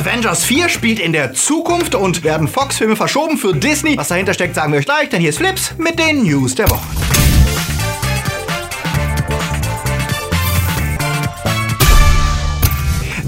Avengers 4 spielt in der Zukunft und werden Fox-Filme verschoben für Disney. Was dahinter steckt, sagen wir euch gleich, denn hier ist Flips mit den News der Woche.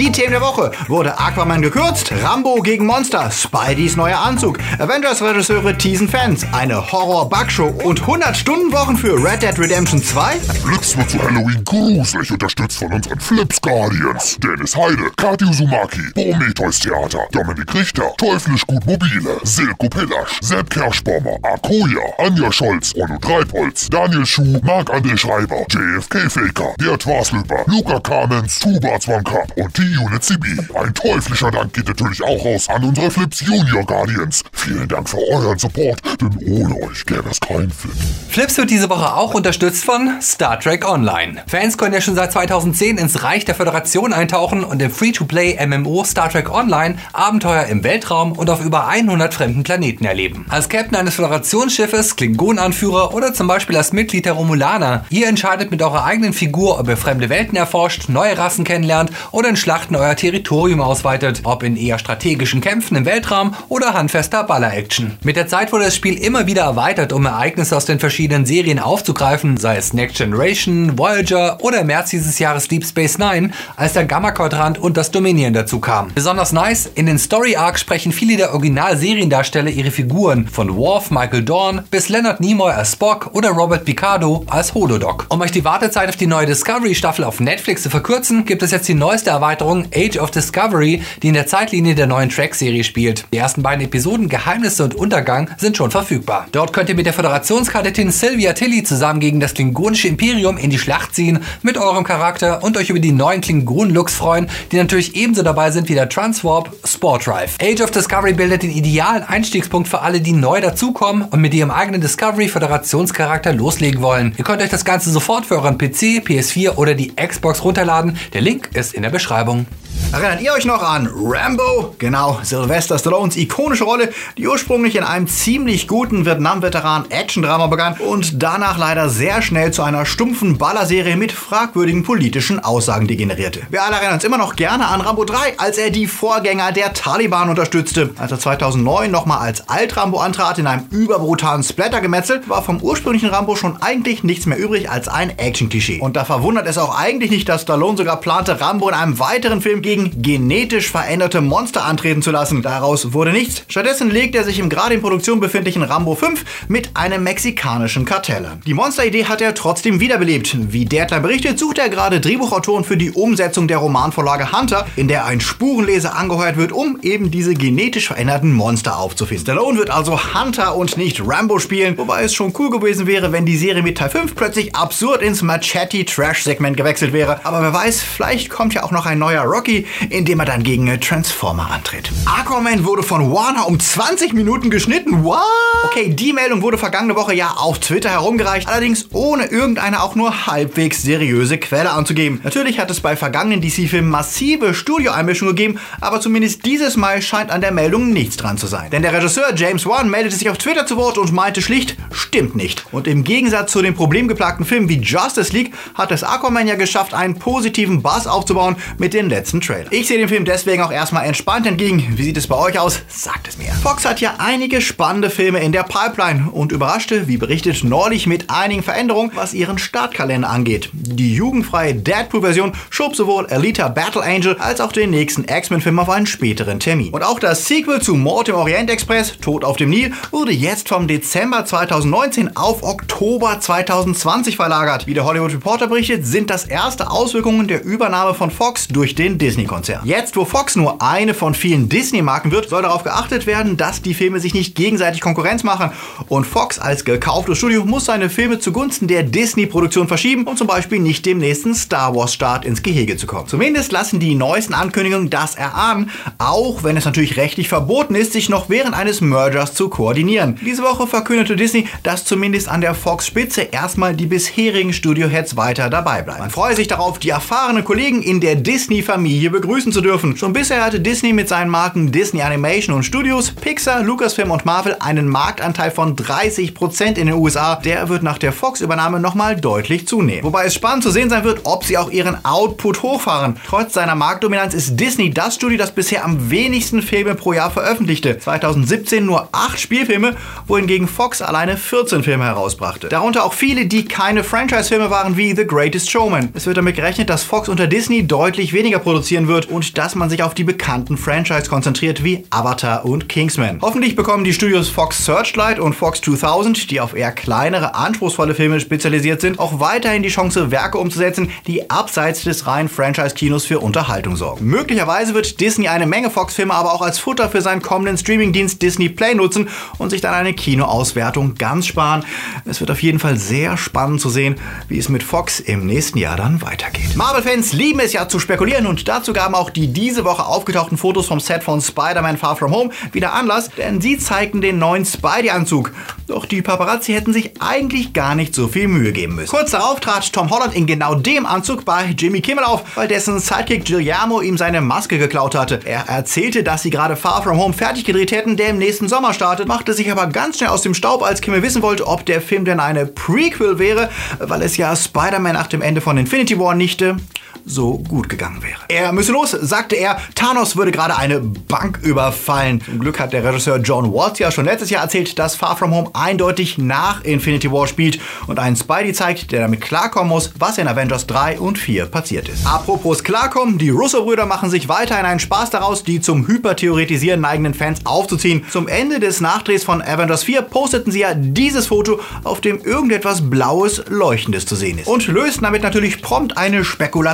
Die Themen der Woche. Wurde Aquaman gekürzt, Rambo gegen Monster, Spideys neuer Anzug, Avengers-Regisseure teasen Fans, eine Horror-Bugshow? Und 100-Stunden-Wochen für Red Dead Redemption 2. Flips wird zu Halloween gruselig unterstützt von unseren Flips Guardians. Dennis Heide, Kati Uzumaki, Prometheus Theater, Dominik Richter, Teuflisch Gut Mobile, Silko Pillasch, Sepp Kerschbaumer, Akoya, Anja Scholz, Onno Treibholz, Daniel Schuh, Marc-André Schreiber, JFK Faker, Gerd Waslöper, Luca Kamens, Tuba Cup und Unit CB. Ein teuflischer Dank geht natürlich auch raus an unsere Flips Junior Guardians. Vielen Dank für euren Support, denn ohne euch gäbe es keinen Flip. Flips wird diese Woche auch unterstützt von Star Trek Online. Fans können ja schon seit 2010 ins Reich der Föderation eintauchen und im Free-to-Play MMO Star Trek Online Abenteuer im Weltraum und auf über 100 fremden Planeten erleben. Als Captain eines Föderationsschiffes, Klingonenanführer oder zum Beispiel als Mitglied der Romulaner. Ihr entscheidet mit eurer eigenen Figur, ob ihr fremde Welten erforscht, neue Rassen kennenlernt oder in Schlachten Schlachten euer Territorium ausweitet, ob in eher strategischen Kämpfen im Weltraum oder handfester Baller-Action. Mit der Zeit wurde das Spiel immer wieder erweitert, um Ereignisse aus den verschiedenen Serien aufzugreifen, sei es Next Generation, Voyager oder im März dieses Jahres Deep Space Nine, als der Gamma-Quadrant und das Dominion dazu kamen. Besonders nice, in den Story-Arcs sprechen viele der Original-Seriendarsteller ihre Figuren, von Worf, Michael Dorn bis Leonard Nimoy als Spock oder Robert Picardo als Holodoc. Um euch die Wartezeit auf die neue Discovery-Staffel auf Netflix zu verkürzen, gibt es jetzt die neueste Erweiterung Erweiterung Age of Discovery, die in der Zeitlinie der neuen Track-Serie spielt. Die ersten beiden Episoden Geheimnisse und Untergang sind schon verfügbar. Dort könnt ihr mit der Föderationskadettin Sylvia Tilly zusammen gegen das klingonische Imperium in die Schlacht ziehen, mit eurem Charakter und euch über die neuen Klingonen-Looks freuen, die natürlich ebenso dabei sind wie der Transwarp Sport Drive. Age of Discovery bildet den idealen Einstiegspunkt für alle, die neu dazukommen und mit ihrem eigenen Discovery-Föderationscharakter loslegen wollen. Ihr könnt euch das Ganze sofort für euren PC, PS4 oder die Xbox runterladen. Der Link ist in der Beschreibung. Werbung. Erinnert ihr euch noch an Rambo? Genau, Sylvester Stallones ikonische Rolle, die ursprünglich in einem ziemlich guten Vietnam-Veteran-Action-Drama begann und danach leider sehr schnell zu einer stumpfen Ballerserie mit fragwürdigen politischen Aussagen degenerierte. Wir alle erinnern uns immer noch gerne an Rambo 3, als er die Vorgänger der Taliban unterstützte. Als er 2009 nochmal als Alt-Rambo antrat in einem überbrutalen Splatter-Gemetzel, war vom ursprünglichen Rambo schon eigentlich nichts mehr übrig als ein Action-Klischee. Und da verwundert es auch eigentlich nicht, dass Stallone sogar plante, Rambo in einem weiteren Film gegen genetisch veränderte Monster antreten zu lassen. Daraus wurde nichts. Stattdessen legt er sich im gerade in Produktion befindlichen Rambo 5 mit einem mexikanischen Kartell. Die Monsteridee hat er trotzdem wiederbelebt. Wie Deadline berichtet, sucht er gerade Drehbuchautoren für die Umsetzung der Romanvorlage Hunter, in der ein Spurenleser angeheuert wird, um eben diese genetisch veränderten Monster aufzufinden. Stallone wird also Hunter und nicht Rambo spielen, wobei es schon cool gewesen wäre, wenn die Serie mit Teil 5 plötzlich absurd ins Machete-Trash-Segment gewechselt wäre. Aber wer weiß, vielleicht kommt ja auch noch ein neuer Rocky, in dem er dann gegen Transformer antritt. Aquaman wurde von Warner um 20 Minuten geschnitten. What? Okay, die Meldung wurde vergangene Woche ja auf Twitter herumgereicht, allerdings ohne irgendeine auch nur halbwegs seriöse Quelle anzugeben. Natürlich hat es bei vergangenen DC-Filmen massive Studioeinmischungen gegeben, aber zumindest dieses Mal scheint an der Meldung nichts dran zu sein. Denn der Regisseur James Wan meldete sich auf Twitter zu Wort und meinte schlicht, stimmt nicht. Und im Gegensatz zu den problemgeplagten Filmen wie Justice League hat es Aquaman ja geschafft, einen positiven Buzz aufzubauen mit den letzten Trailern. Ich sehe den Film deswegen auch erstmal entspannt entgegen. Wie sieht es bei euch aus? Sagt es mir. Fox hat ja einige spannende Filme in der Pipeline und überraschte, wie berichtet, neulich mit einigen Veränderungen, was ihren Startkalender angeht. Die jugendfreie Deadpool-Version schob sowohl Alita Battle Angel als auch den nächsten X-Men-Film auf einen späteren Termin. Und auch das Sequel zu Mord im Orient Express, Tod auf dem Nil, wurde jetzt vom Dezember 2019 auf Oktober 2020 verlagert. Wie der Hollywood Reporter berichtet, sind das erste Auswirkungen der Übernahme von Fox durch den Disney-Konzern. Jetzt, wo Fox nur eine von vielen Disney-Marken wird, soll darauf geachtet werden, dass die Filme sich nicht gegenseitig Konkurrenz machen. Und Fox als gekauftes Studio muss seine Filme zugunsten der Disney-Produktion verschieben, um zum Beispiel nicht dem nächsten Star Wars-Start ins Gehege zu kommen. Zumindest lassen die neuesten Ankündigungen das erahnen, auch wenn es natürlich rechtlich verboten ist, sich noch während eines Mergers zu koordinieren. Diese Woche verkündete Disney, dass zumindest an der Fox-Spitze erstmal die bisherigen Studio-Heads weiter dabei bleiben. Man freue sich darauf, die erfahrenen Kollegen in der Disney-Familie hier begrüßen zu dürfen. Schon bisher hatte Disney mit seinen Marken Disney Animation und Studios, Pixar, Lucasfilm und Marvel einen Marktanteil von 30% in den USA. Der wird nach der Fox-Übernahme nochmal deutlich zunehmen. Wobei es spannend zu sehen sein wird, ob sie auch ihren Output hochfahren. Trotz seiner Marktdominanz ist Disney das Studio, das bisher am wenigsten Filme pro Jahr veröffentlichte. 2017 nur 8 Spielfilme, wohingegen Fox alleine 14 Filme herausbrachte. Darunter auch viele, die keine Franchise-Filme waren, wie The Greatest Showman. Es wird damit gerechnet, dass Fox unter Disney deutlich weniger produzieren wird und dass man sich auf die bekannten Franchise konzentriert, wie Avatar und Kingsman. Hoffentlich bekommen die Studios Fox Searchlight und Fox 2000, die auf eher kleinere, anspruchsvolle Filme spezialisiert sind, auch weiterhin die Chance, Werke umzusetzen, die abseits des reinen Franchise-Kinos für Unterhaltung sorgen. Möglicherweise wird Disney eine Menge Fox-Filme aber auch als Futter für seinen kommenden Streamingdienst Disney Play nutzen und sich dann eine Kinoauswertung ganz sparen. Es wird auf jeden Fall sehr spannend zu sehen, wie es mit Fox im nächsten Jahr dann weitergeht. Marvel-Fans lieben es ja zu spekulieren und dazu gaben auch die diese Woche aufgetauchten Fotos vom Set von Spider-Man Far From Home wieder Anlass, denn sie zeigten den neuen Spidey-Anzug. Doch die Paparazzi hätten sich eigentlich gar nicht so viel Mühe geben müssen. Kurz darauf trat Tom Holland in genau dem Anzug bei Jimmy Kimmel auf, weil dessen Sidekick Guillermo ihm seine Maske geklaut hatte. Er erzählte, dass sie gerade Far From Home fertig gedreht hätten, der im nächsten Sommer startet, machte sich aber ganz schnell aus dem Staub, als Kimmel wissen wollte, ob der Film denn eine Prequel wäre, weil es ja Spider-Man nach dem Ende von Infinity War nicht äh, so gut gegangen wäre. Er müsse los, sagte er. Thanos würde gerade eine Bank überfallen. Zum Glück hat der Regisseur John Watts ja schon letztes Jahr erzählt, dass Far From Home eindeutig nach Infinity War spielt und einen Spidey zeigt, der damit klarkommen muss, was in Avengers 3 und 4 passiert ist. Apropos klarkommen, die Russo-Brüder machen sich weiterhin einen Spaß daraus, die zum Hypertheoretisieren neigenden Fans aufzuziehen. Zum Ende des Nachdrehs von Avengers 4 posteten sie ja dieses Foto, auf dem irgendetwas Blaues, Leuchtendes zu sehen ist. Und lösten damit natürlich prompt eine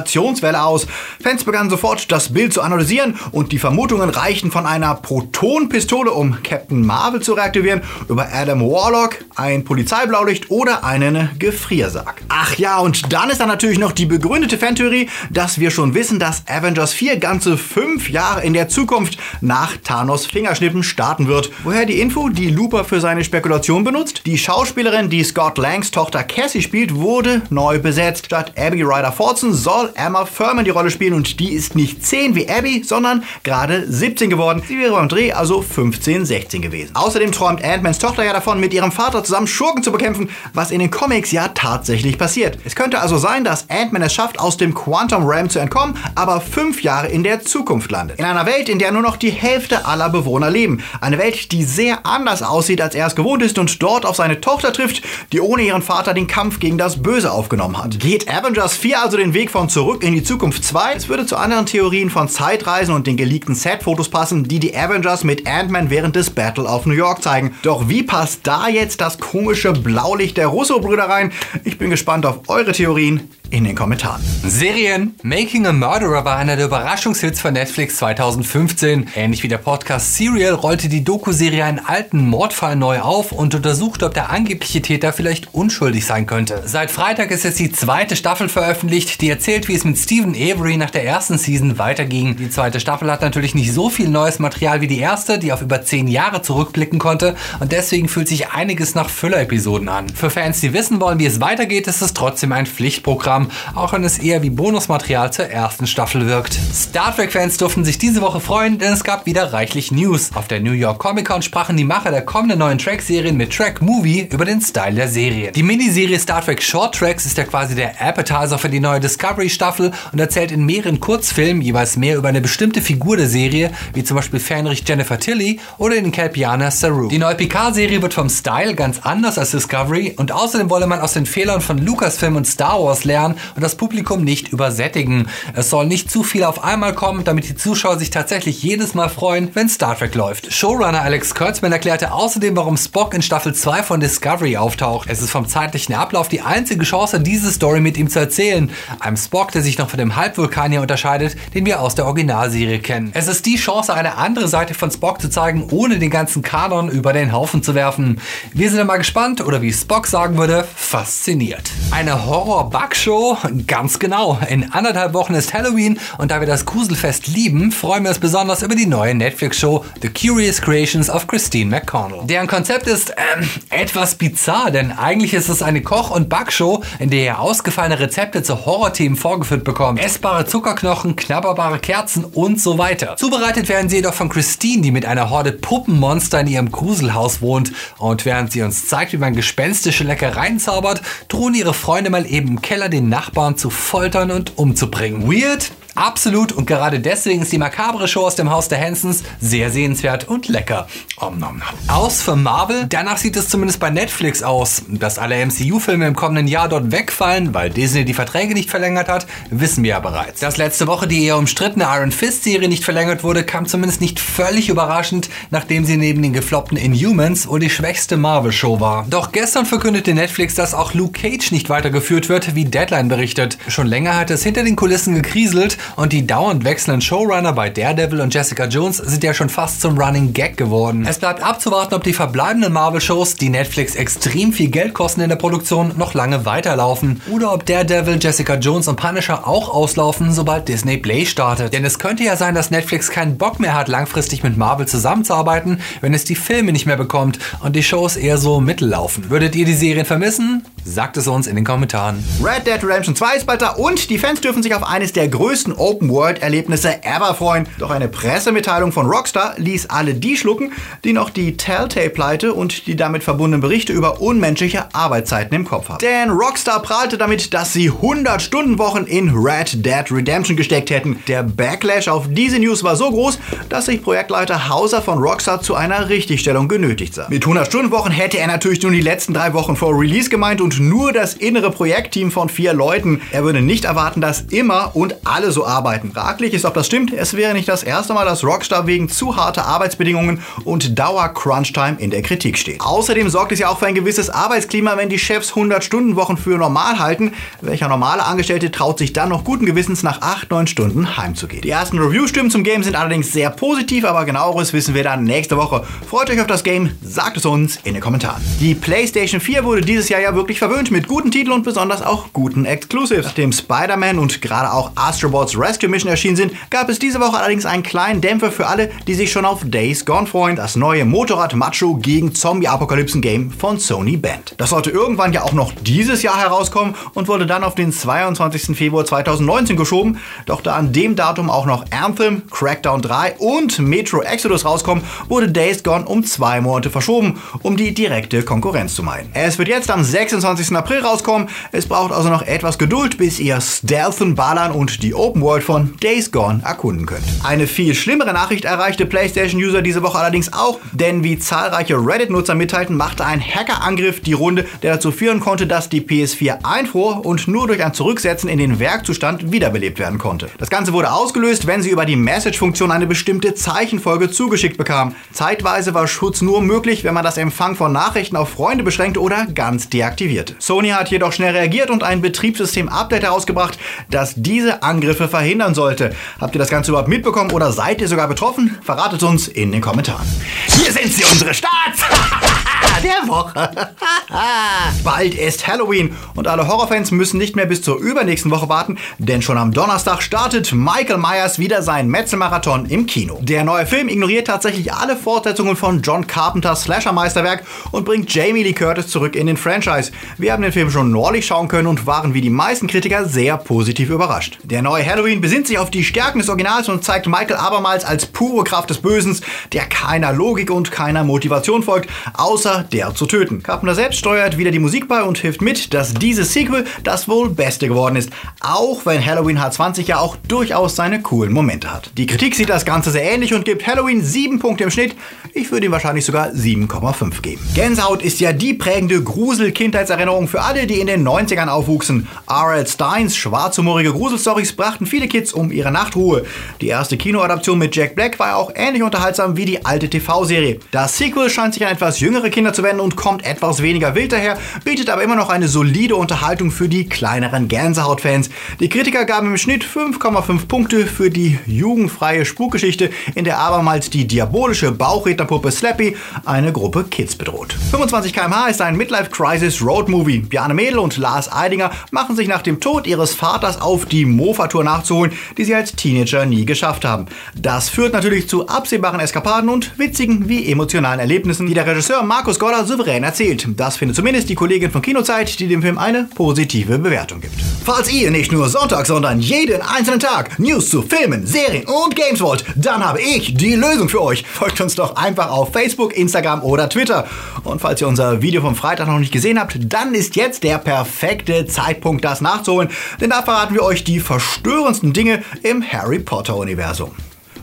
Spekulationswelle aus. Fans begannen sofort, das Bild zu analysieren und die Vermutungen reichten von einer Protonpistole, um Captain Marvel zu reaktivieren, über Adam Warlock, ein Polizeiblaulicht oder einen Gefriersarg. Ach ja, und dann ist da natürlich noch die begründete Fantheorie, dass wir schon wissen, dass Avengers 4 ganze fünf Jahre in der Zukunft nach Thanos Fingerschnippen starten wird. Woher die Info, die Looper für seine Spekulation benutzt? Die Schauspielerin, die Scott Langs Tochter Cassie spielt, wurde neu besetzt. Statt Abby Ryder Fortson soll Emma Furman die Rolle spielen und die ist nicht 10 wie Abby, sondern gerade 17 geworden. Sie wäre beim Dreh also 15, 16 gewesen. Außerdem träumt Ant-Mans Tochter ja davon, mit ihrem Vater zusammen Schurken zu bekämpfen, was in den Comics ja tatsächlich passiert. Es könnte also sein, dass Ant-Man es schafft, aus dem Quantum Realm zu entkommen, aber fünf Jahre in der Zukunft landet. In einer Welt, in der nur noch die Hälfte aller Bewohner leben. Eine Welt, die sehr anders aussieht, als er es gewohnt ist und dort auf seine Tochter trifft, die ohne ihren Vater den Kampf gegen das Böse aufgenommen hat. Geht Avengers 4 also den Weg von Zurück in die Zukunft 2? Es würde zu anderen Theorien von Zeitreisen und den geleakten Set-Fotos passen, die die Avengers mit Ant-Man während des Battle of New York zeigen. Doch wie passt da jetzt das komische Blaulicht der Russo-Brüder rein? Ich bin gespannt auf eure Theorien in den Kommentaren. Serien. Making a Murderer war einer der Überraschungshits von Netflix 2015. Ähnlich wie der Podcast Serial rollte die Doku-Serie einen alten Mordfall neu auf und untersuchte, ob der angebliche Täter vielleicht unschuldig sein könnte. Seit Freitag ist jetzt die zweite Staffel veröffentlicht, die erzählt, wie es mit Stephen Avery nach der ersten Season weiterging. Die zweite Staffel hat natürlich nicht so viel neues Material wie die erste, die auf über zehn Jahre zurückblicken konnte und deswegen fühlt sich einiges nach Füller-Episoden an. Für Fans, die wissen wollen, wie es weitergeht, ist es trotzdem ein Pflichtprogramm haben, auch wenn es eher wie Bonusmaterial zur ersten Staffel wirkt. Star Trek-Fans durften sich diese Woche freuen, denn es gab wieder reichlich News. Auf der New York Comic Con sprachen die Macher der kommenden neuen Track-Serien mit Track Movie über den Style der Serie. Die Miniserie Star Trek Short Tracks ist ja quasi der Appetizer für die neue Discovery-Staffel und erzählt in mehreren Kurzfilmen jeweils mehr über eine bestimmte Figur der Serie, wie zum Beispiel Fähnrich Jennifer Tilly oder den Kelpianer Saru. Die neue Picard-Serie wird vom Style ganz anders als Discovery und außerdem wolle man aus den Fehlern von Lucasfilm und Star Wars lernen und das Publikum nicht übersättigen. Es soll nicht zu viel auf einmal kommen, damit die Zuschauer sich tatsächlich jedes Mal freuen, wenn Star Trek läuft. Showrunner Alex Kurtzman erklärte außerdem, warum Spock in Staffel 2 von Discovery auftaucht. Es ist vom zeitlichen Ablauf die einzige Chance, diese Story mit ihm zu erzählen. Einem Spock, der sich noch von dem Halbvulkanier unterscheidet, den wir aus der Originalserie kennen. Es ist die Chance, eine andere Seite von Spock zu zeigen, ohne den ganzen Kanon über den Haufen zu werfen. Wir sind mal gespannt oder wie Spock sagen würde, fasziniert. Eine Horror-Bug-Show Show? Ganz genau. In anderthalb Wochen ist Halloween und da wir das Gruselfest lieben, freuen wir uns besonders über die neue Netflix-Show The Curious Creations of Christine McConnell. Deren Konzept ist ähm, etwas bizarr, denn eigentlich ist es eine Koch- und Backshow, in der ihr ausgefallene Rezepte zu Horrorthemen vorgeführt bekommt. Essbare Zuckerknochen, knabberbare Kerzen und so weiter. Zubereitet werden sie jedoch von Christine, die mit einer Horde Puppenmonster in ihrem Gruselhaus wohnt. Und während sie uns zeigt, wie man gespenstische Leckereien zaubert, drohen ihre Freunde mal eben im Keller den Nachbarn zu foltern und umzubringen. Weird? Absolut und gerade deswegen ist die makabre Show aus dem Haus der Hansons sehr sehenswert und lecker. Om nom nom. Aus für Marvel? Danach sieht es zumindest bei Netflix aus. Dass alle MCU-Filme im kommenden Jahr dort wegfallen, weil Disney die Verträge nicht verlängert hat, wissen wir ja bereits. Dass letzte Woche die eher umstrittene Iron Fist-Serie nicht verlängert wurde, kam zumindest nicht völlig überraschend, nachdem sie neben den gefloppten Inhumans wohl die schwächste Marvel-Show war. Doch gestern verkündete Netflix, dass auch Luke Cage nicht weitergeführt wird, wie Deadline berichtet. Schon länger hat es hinter den Kulissen gekriselt und die dauernd wechselnden Showrunner bei Daredevil und Jessica Jones sind ja schon fast zum Running Gag geworden. Es bleibt abzuwarten, ob die verbleibenden Marvel-Shows, die Netflix extrem viel Geld kosten in der Produktion, noch lange weiterlaufen oder ob Daredevil, Jessica Jones und Punisher auch auslaufen, sobald Disney Play startet. Denn es könnte ja sein, dass Netflix keinen Bock mehr hat, langfristig mit Marvel zusammenzuarbeiten, wenn es die Filme nicht mehr bekommt und die Shows eher so mittellaufen. Würdet ihr die Serien vermissen? Sagt es uns in den Kommentaren. Red Dead Redemption 2 ist bald da und die Fans dürfen sich auf eines der größten Open-World-Erlebnisse ever freuen. Doch eine Pressemitteilung von Rockstar ließ alle die schlucken, die noch die Telltale-Pleite und die damit verbundenen Berichte über unmenschliche Arbeitszeiten im Kopf haben. Denn Rockstar prahlte damit, dass sie 100 Stundenwochen in Red Dead Redemption gesteckt hätten. Der Backlash auf diese News war so groß, dass sich Projektleiter Hauser von Rockstar zu einer Richtigstellung genötigt sah. Mit 100 Stundenwochen hätte er natürlich nur die letzten drei Wochen vor Release gemeint und nur das innere Projektteam von vier Leuten. Er würde nicht erwarten, dass immer und alle so arbeiten. Fraglich ist, ob das stimmt. Es wäre nicht das erste Mal, dass Rockstar wegen zu harter Arbeitsbedingungen und Dauer-Crunch-Time in der Kritik steht. Außerdem sorgt es ja auch für ein gewisses Arbeitsklima, wenn die Chefs 100-Stunden-Wochen für normal halten. Welcher normale Angestellte traut sich dann noch guten Gewissens nach 8-9 Stunden heimzugehen? Die ersten Review-Stimmen zum Game sind allerdings sehr positiv, aber genaueres wissen wir dann nächste Woche. Freut euch auf das Game, sagt es uns in den Kommentaren. Die PlayStation 4 wurde dieses Jahr ja wirklich verwöhnt mit guten Titeln und besonders auch guten Exclusives. Nachdem Spider-Man und gerade auch Astrobots Rescue Mission erschienen sind, gab es diese Woche allerdings einen kleinen Dämpfer für alle, die sich schon auf Days Gone freuen. Das neue Motorrad-Macho gegen Zombie-Apokalypsen-Game von Sony Band. Das sollte irgendwann ja auch noch dieses Jahr herauskommen und wurde dann auf den 22. Februar 2019 geschoben. Doch da an dem Datum auch noch Anthem, Crackdown 3 und Metro Exodus rauskommen, wurde Days Gone um zwei Monate verschoben, um die direkte Konkurrenz zu meiden. Es wird jetzt am 26. April rauskommen. Es braucht also noch etwas Geduld, bis ihr Stealthen, Ballern und die Open World von Days Gone erkunden könnt. Eine viel schlimmere Nachricht erreichte PlayStation-User diese Woche allerdings auch, denn wie zahlreiche Reddit-Nutzer mitteilten, machte ein Hackerangriff die Runde, der dazu führen konnte, dass die PS4 einfror und nur durch ein Zurücksetzen in den Werkzustand wiederbelebt werden konnte. Das Ganze wurde ausgelöst, wenn sie über die Message-Funktion eine bestimmte Zeichenfolge zugeschickt bekam. Zeitweise war Schutz nur möglich, wenn man das Empfang von Nachrichten auf Freunde beschränkte oder ganz deaktivierte. Sony hat jedoch schnell reagiert und ein Betriebssystem-Update herausgebracht, das diese Angriffe verhindern sollte. Habt ihr das Ganze überhaupt mitbekommen oder seid ihr sogar betroffen? Verratet uns in den Kommentaren. Hier sind sie, unsere Starts! der Woche. Bald ist Halloween und alle Horrorfans müssen nicht mehr bis zur übernächsten Woche warten, denn schon am Donnerstag startet Michael Myers wieder seinen Metzelmarathon im Kino. Der neue Film ignoriert tatsächlich alle Fortsetzungen von John Carpenters Slasher-Meisterwerk und bringt Jamie Lee Curtis zurück in den Franchise. Wir haben den Film schon neulich schauen können und waren wie die meisten Kritiker sehr positiv überrascht. Der neue Halloween besinnt sich auf die Stärken des Originals und zeigt Michael abermals als pure Kraft des Bösen, der keiner Logik und keiner Motivation folgt, außer der zu töten. Carpenter selbst steuert wieder die Musik bei und hilft mit, dass dieses Sequel das wohl beste geworden ist, auch wenn Halloween H20 ja auch durchaus seine coolen Momente hat. Die Kritik sieht das Ganze sehr ähnlich und gibt Halloween 7 Punkte im Schnitt. Ich würde ihm wahrscheinlich sogar 7,5 geben. Gänsehaut ist ja die prägende Grusel-Kindheitserinnerung für alle, die in den 90ern aufwuchsen. R.L. Steins schwarzhumorige Gruselstories brachten viele Kids um ihre Nachtruhe. Die erste Kinoadaption mit Jack Black war auch ähnlich unterhaltsam wie die alte TV-Serie. Das Sequel scheint sich an etwas jüngere Kinder zu wenden und kommt etwas weniger wild daher, bietet aber immer noch eine solide Unterhaltung für die kleineren Gänsehaut-Fans. Die Kritiker gaben im Schnitt 5,5 Punkte für die jugendfreie Spukgeschichte, in der abermals die diabolische Bauchredner Theaterpuppe Slappy eine Gruppe Kids bedroht. 25 km/h ist ein Midlife Crisis Road Movie. Bjarne Mädel und Lars Eidinger machen sich nach dem Tod ihres Vaters auf die Mofa-Tour nachzuholen, die sie als Teenager nie geschafft haben. Das führt natürlich zu absehbaren Eskapaden und witzigen wie emotionalen Erlebnissen, die der Regisseur Markus Goller souverän erzählt. Das findet zumindest die Kollegin von Kinozeit, die dem Film eine positive Bewertung gibt. Falls ihr nicht nur Sonntag, sondern jeden einzelnen Tag News zu Filmen, Serien und Games wollt, dann habe ich die Lösung für euch. Folgt uns doch einfach auf Facebook, Instagram oder Twitter. Und falls ihr unser Video vom Freitag noch nicht gesehen habt, dann ist jetzt der perfekte Zeitpunkt, das nachzuholen, denn da verraten wir euch die verstörendsten Dinge im Harry Potter Universum.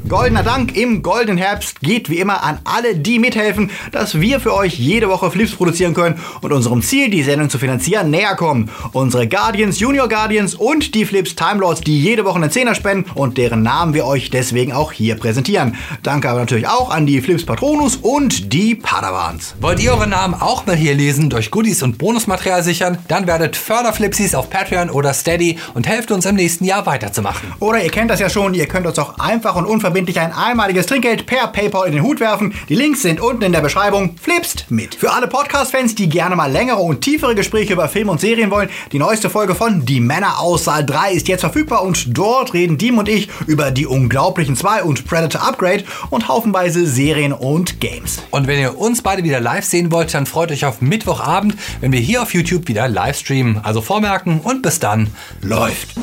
Goldener Dank im goldenen Herbst geht wie immer an alle, die mithelfen, dass wir für euch jede Woche Flips produzieren können und unserem Ziel, die Sendung zu finanzieren, näher kommen. Unsere Guardians, Junior Guardians und die Flips Time Lords, die jede Woche einen Zehner spenden und deren Namen wir euch deswegen auch hier präsentieren. Danke aber natürlich auch an die Flips Patronus und die Padawans. Wollt ihr eure Namen auch mal hier lesen, durch Goodies und Bonusmaterial sichern? Dann werdet Förderflipsies auf Patreon oder Steady und helft uns im nächsten Jahr weiterzumachen. Oder ihr kennt das ja schon, ihr könnt uns auch einfach und unverbindlich ein einmaliges Trinkgeld per PayPal in den Hut werfen. Die Links sind unten in der Beschreibung. Flipst mit. Für alle Podcast-Fans, die gerne mal längere und tiefere Gespräche über Film und Serien wollen, die neueste Folge von Die Männer aus Saal 3 ist jetzt verfügbar und dort reden Diem und ich über die Unglaublichen 2 und Predator Upgrade und haufenweise Serien und Games. Und wenn ihr uns beide wieder live sehen wollt, dann freut euch auf Mittwochabend, wenn wir hier auf YouTube wieder live streamen. Also vormerken und bis dann. Läuft.